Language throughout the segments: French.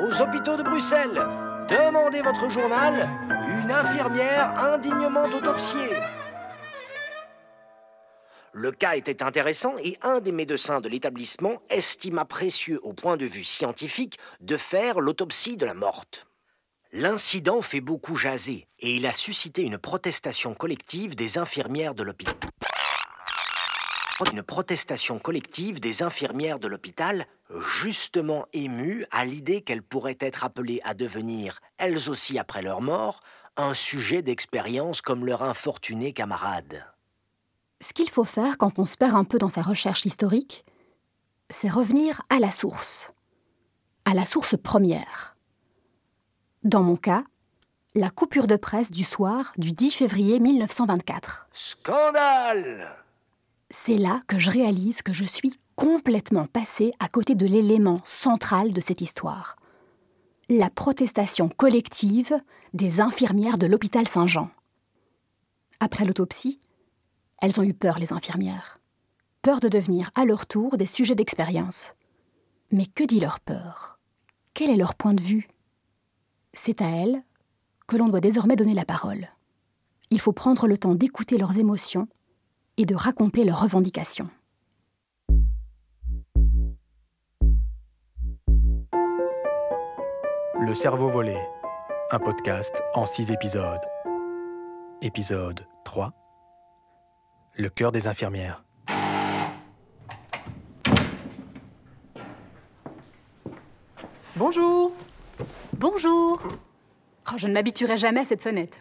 aux hôpitaux de Bruxelles. Demandez votre journal. Une infirmière indignement autopsiée. Le cas était intéressant et un des médecins de l'établissement estima précieux au point de vue scientifique de faire l'autopsie de la morte. L'incident fait beaucoup jaser et il a suscité une protestation collective des infirmières de l'hôpital. Une protestation collective des infirmières de l'hôpital, justement émues à l'idée qu'elles pourraient être appelées à devenir, elles aussi après leur mort, un sujet d'expérience comme leurs infortunés camarades. Ce qu'il faut faire quand on se perd un peu dans sa recherche historique, c'est revenir à la source, à la source première. Dans mon cas, la coupure de presse du soir du 10 février 1924. Scandale C'est là que je réalise que je suis complètement passée à côté de l'élément central de cette histoire. La protestation collective des infirmières de l'hôpital Saint-Jean. Après l'autopsie, elles ont eu peur, les infirmières. Peur de devenir à leur tour des sujets d'expérience. Mais que dit leur peur? Quel est leur point de vue? C'est à elles que l'on doit désormais donner la parole. Il faut prendre le temps d'écouter leurs émotions et de raconter leurs revendications. Le cerveau volé, un podcast en six épisodes. Épisode 3 Le cœur des infirmières. Bonjour Bonjour Oh, Je ne m'habituerai jamais à cette sonnette.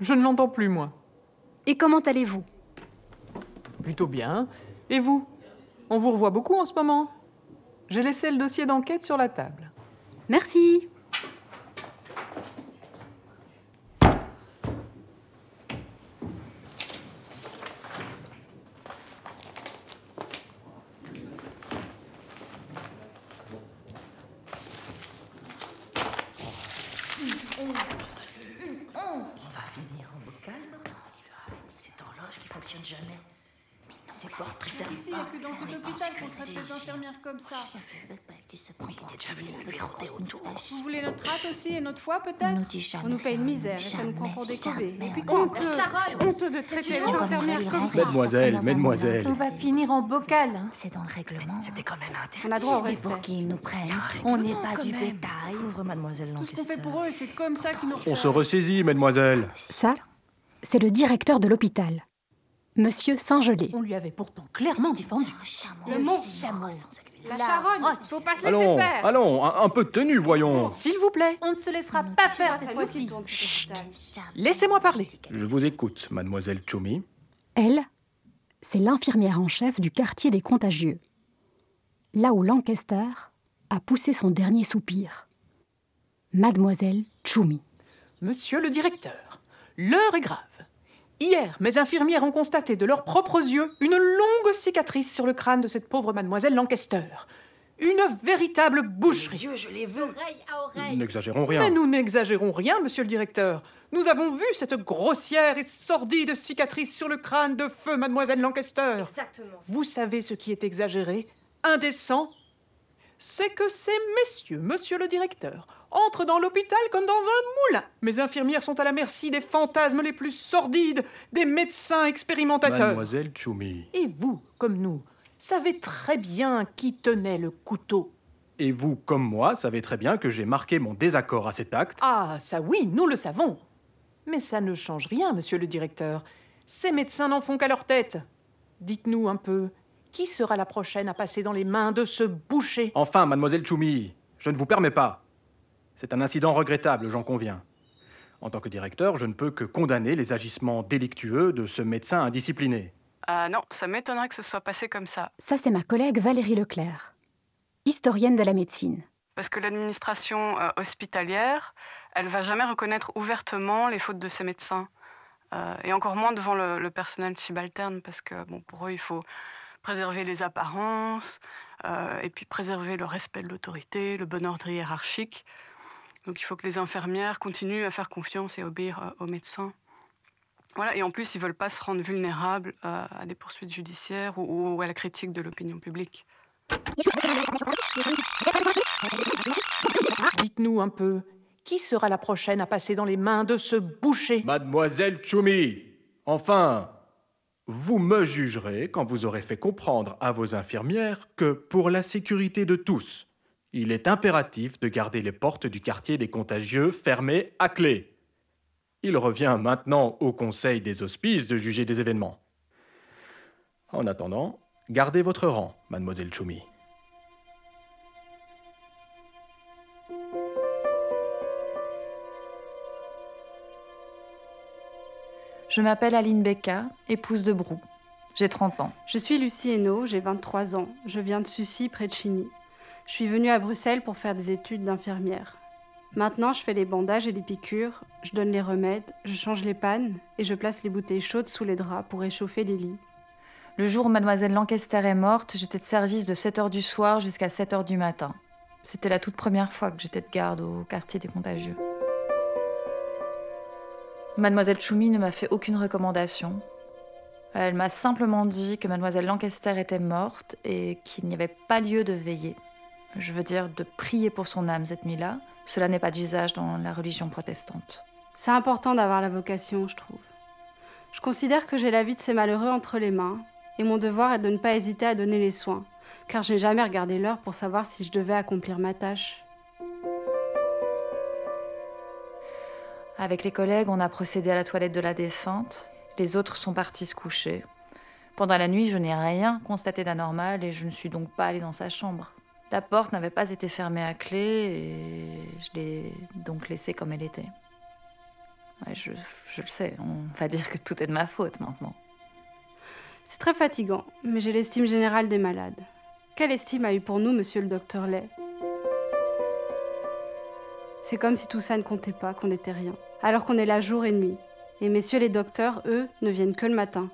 Je ne l'entends plus, moi. Et comment allez-vous? Plutôt bien. Et vous? On vous revoit beaucoup en ce moment J'ai laissé le dossier d'enquête sur la table. Merci. On va finir en bocal, Morgan. Il leur avait dit cette horloge qui fonctionne jamais. Ces portes qui ferment Ici, il n'y pas. a que dans On cet est pas en hôpital qu'on traite sécurité les ici. infirmières comme ça. Qui se autour. Vous voulez notre rate aussi et notre foie On peut-être On nous paye une misère et ça nous prend pour des cobés. Et puis Sharon, honteux de traiter les infirmières on comme ça Mademoiselle, mesdemoiselle. On va finir en bocal. C'est dans le règlement. C'était quand même interdit. On a droit au respect. pour qu'ils nous prennent, on n'est pas du bétail. Pauvre mademoiselle Tout ce qu'on fait pour eux, c'est comme ça qu'ils nous On se ressaisit, mademoiselle. Ça, c'est le directeur de l'hôpital, Monsieur Saint-Gelais. On lui avait pourtant clairement défendu. Le mot La Charonne, faut pas se laisser Allons, faire allons, un, un peu de tenue, voyons. S'il vous plaît, On ne se laissera pas faire cette fois-ci. hôpital. laissez-moi parler. Je vous écoute, mademoiselle Choumi. Elle, c'est l'infirmière en chef du quartier des contagieux. Là où Lancaster a poussé son dernier soupir. Mademoiselle Choumi. Monsieur le directeur, l'heure est grave. Hier, mes infirmières ont constaté de leurs propres yeux une longue cicatrice sur le crâne de cette pauvre mademoiselle Lancaster. Une véritable boucherie. Dieu, je les veux. Oreille à oreille. N'exagérons Mais rien. nous n'exagérons rien, monsieur le directeur. Nous avons vu cette grossière et sordide cicatrice sur le crâne de feu mademoiselle Lancaster. Exactement. Vous savez ce qui est exagéré, indécent? C'est que ces messieurs, monsieur le directeur, entrent dans l'hôpital comme dans un moulin. Mes infirmières sont à la merci des fantasmes les plus sordides, des médecins expérimentateurs. Mademoiselle Choumi. Et vous, comme nous, savez très bien qui tenait le couteau. Et vous, comme moi, savez très bien que j'ai marqué mon désaccord à cet acte. Ah, ça oui, nous le savons. Mais ça ne change rien, monsieur le directeur. Ces médecins n'en font qu'à leur tête. Dites-nous un peu, qui sera la prochaine à passer dans les mains de ce boucher? Enfin, mademoiselle Choumi, je ne vous permets pas. C'est un incident regrettable, j'en conviens. En tant que directeur, je ne peux que condamner les agissements délictueux de ce médecin indiscipliné. Ah non, ça m'étonnerait que ce soit passé comme ça. Ça, c'est ma collègue Valérie Leclerc, historienne de la médecine. Parce que l'administration euh, hospitalière, elle va jamais reconnaître ouvertement les fautes de ses médecins. Euh, et encore moins devant le, le personnel subalterne, parce que bon, pour eux, il faut préserver les apparences, euh, et puis préserver le respect de l'autorité, le bon ordre hiérarchique. Donc il faut que les infirmières continuent à faire confiance et obéir euh, aux médecins. Voilà, et en plus, ils veulent pas se rendre vulnérables euh, à des poursuites judiciaires ou, ou à la critique de l'opinion publique. Dites-nous un peu, qui sera la prochaine à passer dans les mains de ce boucher? Mademoiselle Choumi Enfin, vous me jugerez quand vous aurez fait comprendre à vos infirmières que, pour la sécurité de tous, il est impératif de garder les portes du quartier des contagieux fermées à clé. Il revient maintenant au Conseil des hospices de juger des événements. En attendant, gardez votre rang, mademoiselle Choumi. Je m'appelle Aline Becca, épouse de Brou. J'ai 30 ans. Je suis Lucie Hainaut, j'ai 23 ans. Je viens de Sucy, près de Chigny. Je suis venue à Bruxelles pour faire des études d'infirmière. Maintenant, je fais les bandages et les piqûres, je donne les remèdes, je change les pannes et je place les bouteilles chaudes sous les draps pour réchauffer les lits. Le jour où mademoiselle Lancaster est morte, j'étais de service de 7h du soir jusqu'à 7h du matin. C'était la toute première fois que j'étais de garde au quartier des contagieux. Mademoiselle Choumi ne m'a fait aucune recommandation. Elle m'a simplement dit que mademoiselle Lancaster était morte et qu'il n'y avait pas lieu de veiller. Je veux dire de prier pour son âme cette nuit-là. Cela n'est pas d'usage dans la religion protestante. C'est important d'avoir la vocation, je trouve. Je considère que j'ai la vie de ces malheureux entre les mains, et mon devoir est de ne pas hésiter à donner les soins, car je n'ai jamais regardé l'heure pour savoir si je devais accomplir ma tâche. Avec les collègues, on a procédé à la toilette de la défunte. Les autres sont partis se coucher. Pendant la nuit, je n'ai rien constaté d'anormal et je ne suis donc pas allée dans sa chambre. La porte n'avait pas été fermée à clé et je l'ai donc laissée comme elle était. je, je le sais, on va dire que tout est de ma faute maintenant. C'est très fatigant, mais j'ai l'estime générale des malades. Quelle estime a eu pour nous, monsieur le docteur Lay? C'est comme si tout ça ne comptait pas, qu'on n'était rien alors qu'on est là jour et nuit. Et messieurs les docteurs, eux, ne viennent que le matin.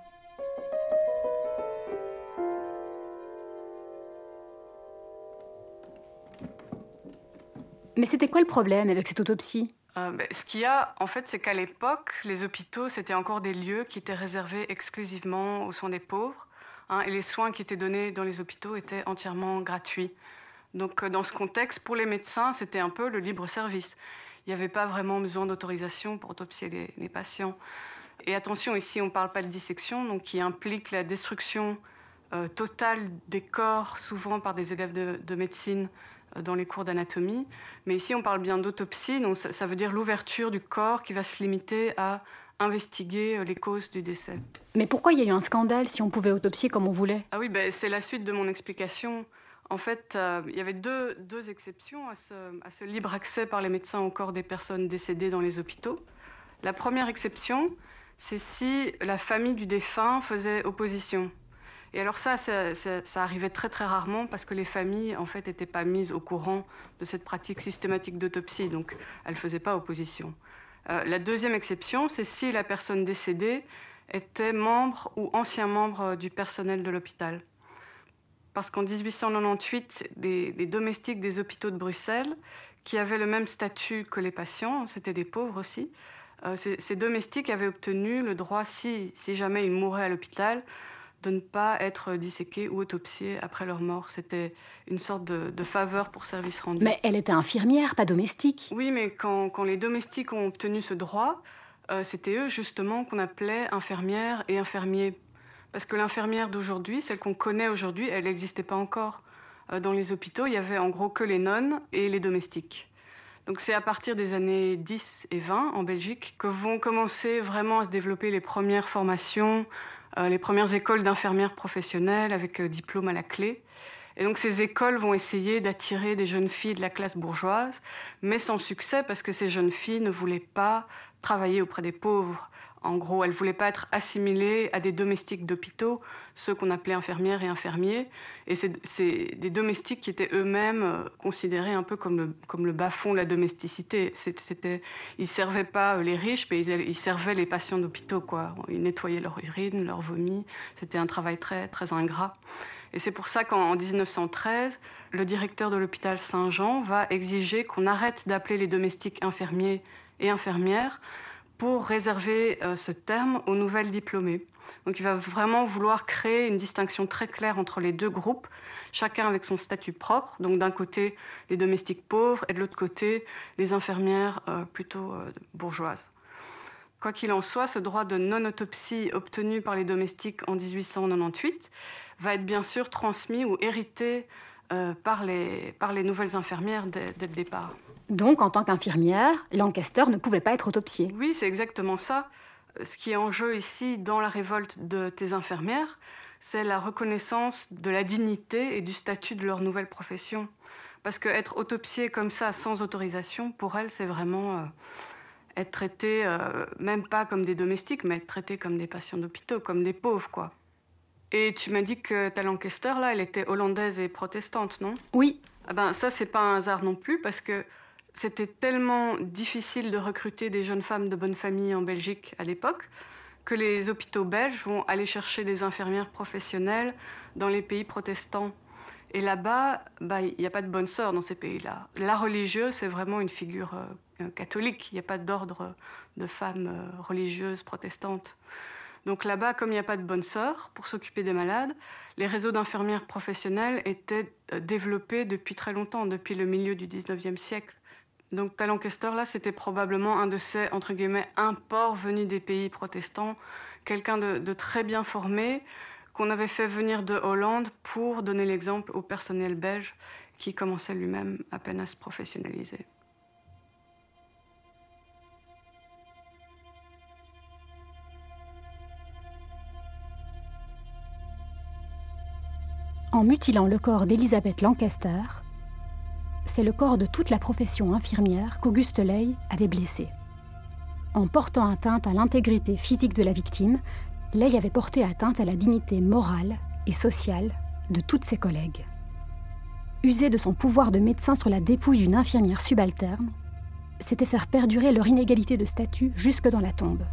Mais c'était quoi le problème avec cette autopsie? Euh, Ce qu'il y a, en fait, c'est qu'à l'époque, les hôpitaux, c'était encore des lieux qui étaient réservés exclusivement aux soins des pauvres. Hein, et les soins qui étaient donnés dans les hôpitaux étaient entièrement gratuits. Donc, euh, dans ce contexte, pour les médecins, c'était un peu le libre service il n'y avait pas vraiment besoin d'autorisation pour autopsier les, patients. Et attention, ici, on ne parle pas de dissection, donc qui implique la destruction euh, totale des corps, souvent par des élèves de, médecine dans les cours d'anatomie. Mais ici, on parle bien d'autopsie, donc ça, veut dire l'ouverture du corps qui va se limiter à investiguer euh, les causes du décès. Mais pourquoi il y a eu un scandale si on pouvait autopsier comme on voulait? Ah oui, ben, c'est la suite de mon explication. En fait, euh, il y avait deux, exceptions à ce, libre accès par les médecins au corps des personnes décédées dans les hôpitaux. La première exception, c'est si la famille du défunt faisait opposition. Et alors ça, ça, arrivait très très rarement parce que les familles, en fait, n'étaient pas mises au courant de cette pratique systématique d'autopsie, donc elles ne faisaient pas opposition. Euh, la deuxième exception, c'est si la personne décédée était membre ou ancien membre du personnel de l'hôpital parce qu'en 1898, des, domestiques des hôpitaux de Bruxelles, qui avaient le même statut que les patients, c'était des pauvres aussi, euh, ces, domestiques avaient obtenu le droit, si, si jamais ils mouraient à l'hôpital, de ne pas être disséqués ou autopsiés après leur mort. C'était une sorte de, faveur pour service rendu. Mais elle était infirmière, pas domestique. Oui, mais quand, quand les domestiques ont obtenu ce droit, euh, c'était eux justement qu'on appelait infirmières et infirmiers parce que l'infirmière d'aujourd'hui, celle qu'on connaît aujourd'hui, elle n'existait pas encore. Euh, dans les hôpitaux, il y avait en gros que les nonnes et les domestiques. Donc c'est à partir des années 10 et 20 en Belgique que vont commencer vraiment à se développer les premières formations, les premières écoles d'infirmières professionnelles avec euh, diplôme à la clé. Et donc ces écoles vont essayer d'attirer des jeunes filles de la classe bourgeoise, mais sans succès parce que ces jeunes filles ne voulaient pas travailler auprès des pauvres. En gros, elle voulait pas être assimilée à des domestiques d'hôpitaux, ceux qu'on appelait infirmières et infirmiers. Et c'est des domestiques qui étaient eux-mêmes euh, considérés un peu comme le, bas-fond de la domesticité. ils ne servaient pas euh, les riches, mais ils, servaient les patients d'hôpitaux. Ils nettoyaient leur urine, leur vomi. C'était un travail très, très ingrat. Et c'est pour ça qu'en 1913, le directeur de l'hôpital Saint-Jean va exiger qu'on arrête d'appeler les domestiques infirmiers et infirmières pour réserver euh, ce terme aux nouvelles diplômées. Donc il va vraiment vouloir créer une distinction très claire entre les deux groupes, chacun avec son statut propre. Donc d'un côté les domestiques pauvres et de l'autre côté les infirmières euh, plutôt euh, bourgeoises. Quoi qu'il en soit, ce droit de non-autopsie obtenu par les domestiques en 1898 va être bien sûr transmis ou hérité par, les, nouvelles infirmières dès le départ. Donc, en tant qu'infirmière, Lancaster ne pouvait pas être autopsié. Oui, c'est exactement ça. Ce qui est en jeu ici dans la révolte de tes infirmières, c'est la reconnaissance de la dignité et du statut de leur nouvelle profession. Parce qu'être autopsié comme ça, sans autorisation, pour elles, c'est vraiment euh, être traité, euh, même pas comme des domestiques, mais être traité comme des patients d'hôpitaux, comme des pauvres, quoi. Et tu m'as dit que ta Lancaster, là, elle était hollandaise et protestante, non? Oui. Ah ben, ça, c'est pas un hasard non plus, parce que c'était tellement difficile de recruter des jeunes femmes de bonne famille en Belgique à l'époque que les hôpitaux belges vont aller chercher des infirmières professionnelles dans les pays protestants. Et là-bas, bah, il n'y a pas de bonne sœur dans ces pays-là. La religieuse, c'est vraiment une figure euh, catholique. Il n'y a pas d'ordre de femmes euh, religieuses protestantes. Donc là-bas, comme il n'y a pas de bonne sœur pour s'occuper des malades, les réseaux d'infirmières professionnelles étaient euh, développés depuis très longtemps, depuis le milieu du 19e siècle. Donc Lancaster, là, c'était probablement un de ces, entre guillemets, imports venus des pays protestants, quelqu'un de, de, très bien formé, qu'on avait fait venir de Hollande pour donner l'exemple au personnel belge qui commençait lui-même à peine à se professionnaliser. En mutilant le corps d'Elizabeth Lancaster, c'est le corps de toute la profession infirmière qu'Auguste Ley avait blessé. En portant atteinte à l'intégrité physique de la victime, Ley avait porté atteinte à la dignité morale et sociale de toutes ses collègues. User de son pouvoir de médecin sur la dépouille d'une infirmière subalterne, c'était faire perdurer leur inégalité de statut jusque dans la tombe,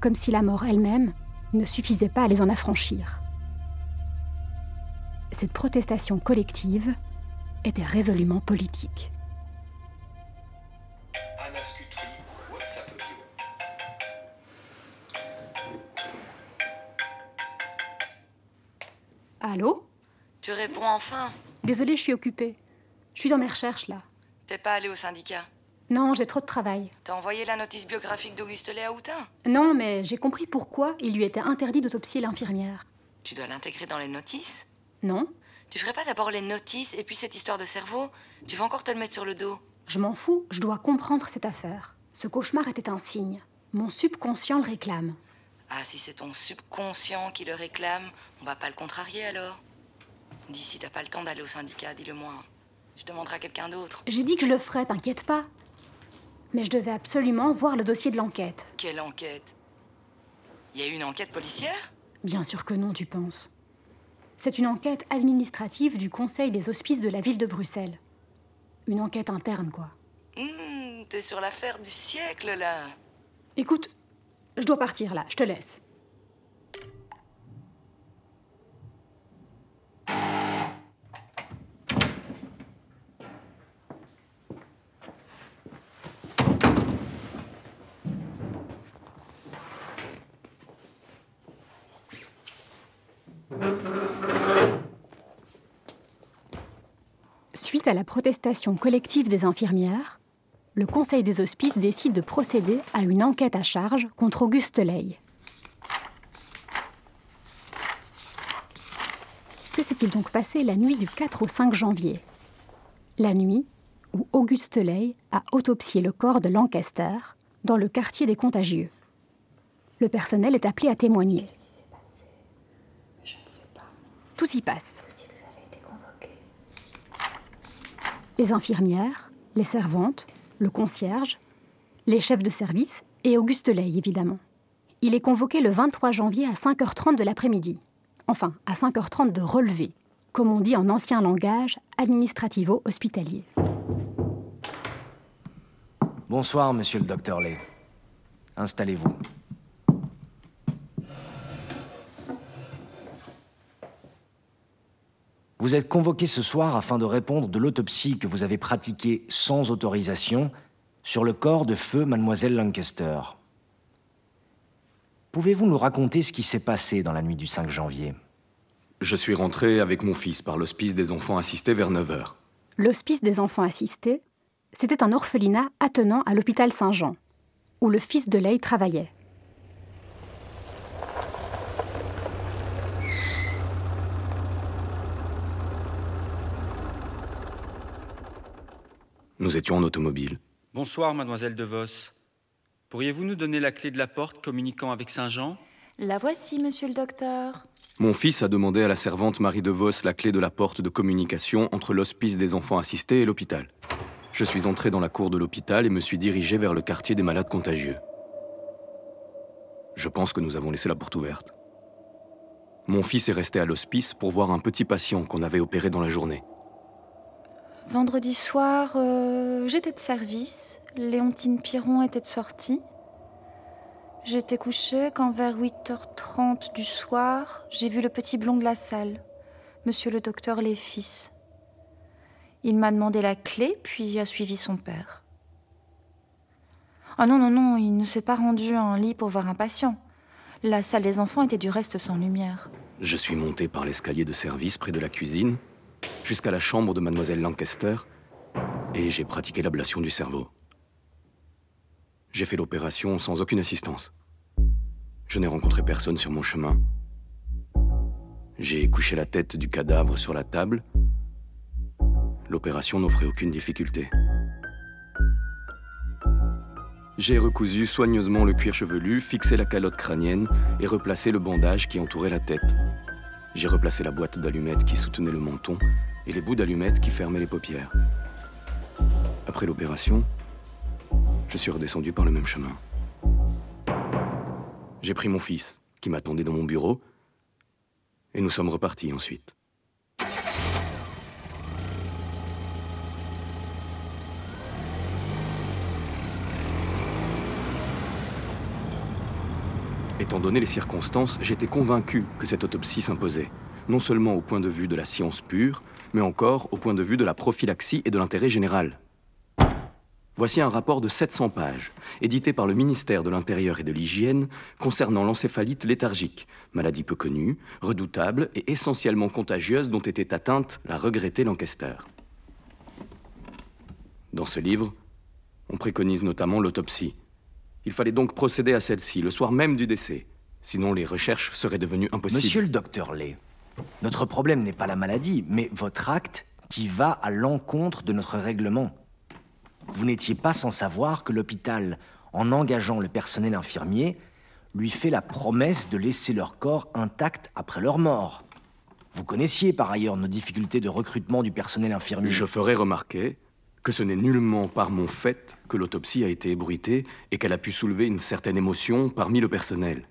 comme si la mort elle-même ne suffisait pas à les en affranchir. Cette protestation collective était résolument politique. Anna Scutri, WhatsApp audio. Allô? Tu réponds enfin Désolée, je suis occupée. Je suis dans mes recherches là. T'es pas allée au syndicat? Non, j'ai trop de travail. T'as envoyé la notice biographique d'Auguste Lé à Houtin Non, mais j'ai compris pourquoi il lui était interdit d'autopsier l'infirmière. Tu dois l'intégrer dans les notices? Non. Tu ferais pas d'abord les notices et puis cette histoire de cerveau? Tu vas encore te le mettre sur le dos Je m'en fous, je dois comprendre cette affaire. Ce cauchemar était un signe. Mon subconscient le réclame. Ah, si c'est ton subconscient qui le réclame, on va pas le contrarier alors Dis, si t'as pas le temps d'aller au syndicat, dis-le moi. Je demanderai à quelqu'un d'autre. J'ai dit que je le ferais, t'inquiète pas. Mais je devais absolument voir le dossier de l'enquête. Quelle enquête? Il y a eu une enquête policière? Bien sûr que non, tu penses. C'est une enquête administrative du Conseil des hospices de la ville de Bruxelles. Une enquête interne, quoi. Mmh, T'es sur l'affaire du siècle, là. Écoute, je dois partir, là. Je te laisse. Suite à la protestation collective des infirmières, le Conseil des hospices décide de procéder à une enquête à charge contre Auguste Ley. Que s'est-il donc passé la nuit du 4 au 5 janvier? La nuit où Auguste Ley a autopsié le corps de Lancaster dans le quartier des Contagieux. Le personnel est appelé à témoigner. Tout s'y passe. Les infirmières, les servantes, le concierge, les chefs de service et Auguste Ley, évidemment. Il est convoqué le 23 janvier à 5h30 de l'après-midi. Enfin, à 5h30 de relevé, comme on dit en ancien langage administrativo-hospitalier. Bonsoir, monsieur le docteur Lay. Installez-vous. Vous êtes convoqué ce soir afin de répondre de l'autopsie que vous avez pratiquée sans autorisation sur le corps de feu mademoiselle Lancaster. Pouvez-vous nous raconter ce qui s'est passé dans la nuit du 5 janvier? Je suis rentré avec mon fils par l'hospice des enfants assistés vers 9 h. L'hospice des enfants assistés, c'était un orphelinat attenant à l'hôpital Saint-Jean, où le fils de Ley travaillait. Nous étions en automobile. Bonsoir, mademoiselle De Vos. Pourriez-vous nous donner la clé de la porte communiquant avec Saint-Jean? La voici, monsieur le docteur. Mon fils a demandé à la servante Marie De Vos la clé de la porte de communication entre l'hospice des enfants assistés et l'hôpital. Je suis entré dans la cour de l'hôpital et me suis dirigé vers le quartier des malades contagieux. Je pense que nous avons laissé la porte ouverte. Mon fils est resté à l'hospice pour voir un petit patient qu'on avait opéré dans la journée. Vendredi soir, euh, j'étais de service. Léontine Piron était de sortie. J'étais couchée quand vers 8h30 du soir, j'ai vu le petit blond de la salle, monsieur le docteur Léfis. Il m'a demandé la clé, puis a suivi son père. Ah non, non, non, il ne s'est pas rendu en lit pour voir un patient. La salle des enfants était du reste sans lumière. Je suis monté par l'escalier de service près de la cuisine jusqu'à la chambre de mademoiselle Lancaster et j'ai pratiqué l'ablation du cerveau. J'ai fait l'opération sans aucune assistance. Je n'ai rencontré personne sur mon chemin. J'ai couché la tête du cadavre sur la table. L'opération n'offrait aucune difficulté. J'ai recousu soigneusement le cuir chevelu, fixé la calotte crânienne et replacé le bandage qui entourait la tête. J'ai replacé la boîte d'allumettes qui soutenait le menton et les bouts d'allumettes qui fermaient les paupières. Après l'opération, je suis redescendu par le même chemin. J'ai pris mon fils, qui m'attendait dans mon bureau, et nous sommes repartis ensuite. Étant donné les circonstances, j'étais convaincu que cette autopsie s'imposait, non seulement au point de vue de la science pure, mais encore au point de vue de la prophylaxie et de l'intérêt général. Voici un rapport de 700 pages, édité par le ministère de l'Intérieur et de l'Hygiène, concernant l'encéphalite léthargique, maladie peu connue, redoutable et essentiellement contagieuse dont était atteinte la regrettée Lancaster. Dans ce livre, on préconise notamment l'autopsie, il fallait donc procéder à celle-ci le soir même du décès. Sinon, les recherches seraient devenues impossibles. Monsieur le docteur Lay, notre problème n'est pas la maladie, mais votre acte qui va à l'encontre de notre règlement. Vous n'étiez pas sans savoir que l'hôpital, en engageant le personnel infirmier, lui fait la promesse de laisser leur corps intact après leur mort. Vous connaissiez par ailleurs nos difficultés de recrutement du personnel infirmier. Je ferai remarquer que ce n'est nullement par mon fait que l'autopsie a été ébruitée et qu'elle a pu soulever une certaine émotion parmi le personnel.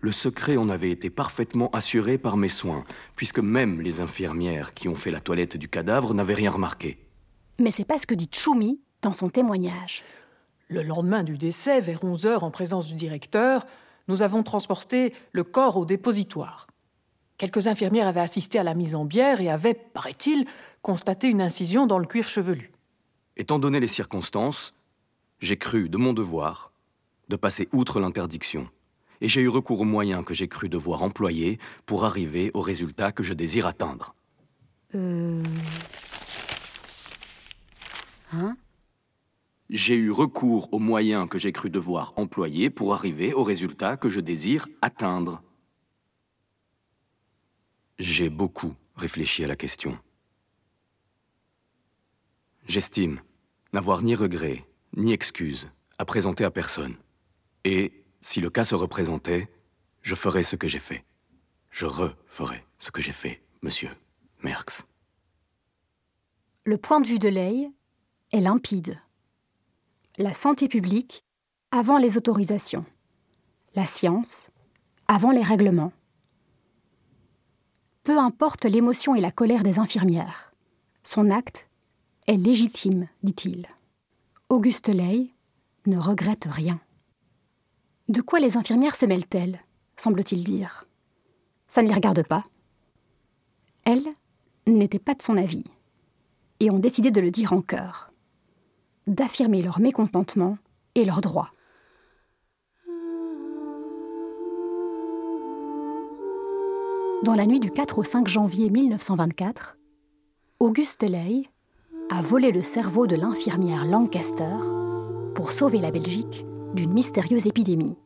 Le secret en avait été parfaitement assuré par mes soins, puisque même les infirmières qui ont fait la toilette du cadavre n'avaient rien remarqué. Mais c'est pas ce que dit Choumi dans son témoignage. Le lendemain du décès, vers 11 heures, en présence du directeur, nous avons transporté le corps au dépositoire. Quelques infirmières avaient assisté à la mise en bière et avaient, paraît-il, constaté une incision dans le cuir chevelu. Étant donné les circonstances, j'ai cru de mon devoir de passer outre l'interdiction, et j'ai eu recours aux moyens que j'ai cru devoir employer pour arriver au résultat que je désire atteindre. Euh... Hein? J'ai eu recours aux moyens que j'ai cru devoir employer pour arriver au résultat que je désire atteindre. J'ai beaucoup réfléchi à la question. J'estime n'avoir ni regret, ni excuse à présenter à personne. Et, si le cas se représentait, je ferai ce que j'ai fait. Je referai ce que j'ai fait, monsieur Merckx. Le point de vue de Ley est limpide. La santé publique avant les autorisations. La science avant les règlements. Peu importe l'émotion et la colère des infirmières, son acte est légitime, dit-il. Auguste Ley ne regrette rien. De quoi les infirmières se mêlent-elles semble-t-il dire. Ça ne les regarde pas. Elles n'étaient pas de son avis et ont décidé de le dire en chœur, d'affirmer leur mécontentement et leurs droits. Dans la nuit du 4 au 5 janvier 1924, Auguste Ley a volé le cerveau de l'infirmière Lancaster pour sauver la Belgique d'une mystérieuse épidémie.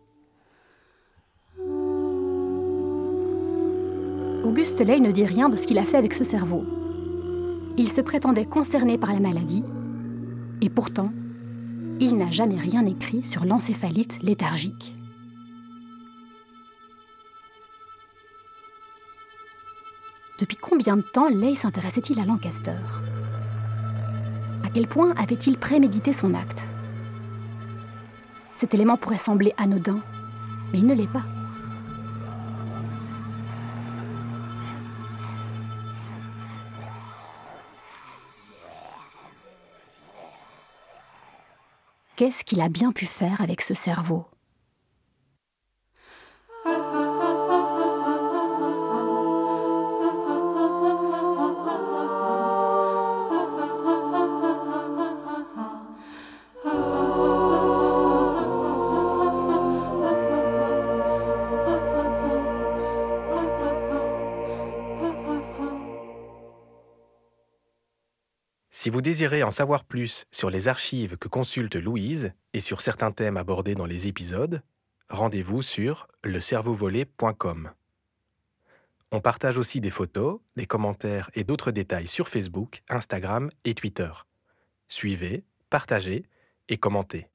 Auguste Ley ne dit rien de ce qu'il a fait avec ce cerveau. Il se prétendait concerné par la maladie, et pourtant, il n'a jamais rien écrit sur l'encéphalite léthargique. Depuis combien de temps Ley s'intéressait-il à Lancaster? À quel point avait-il prémédité son acte? Cet élément pourrait sembler anodin, mais il ne l'est pas. Qu'est-ce qu'il a bien pu faire avec ce cerveau? Si vous désirez en savoir plus sur les archives que consulte Louise et sur certains thèmes abordés dans les épisodes, rendez-vous sur lecerveauvolé.com. On partage aussi des photos, des commentaires et d'autres détails sur Facebook, Instagram et Twitter. Suivez, partagez et commentez.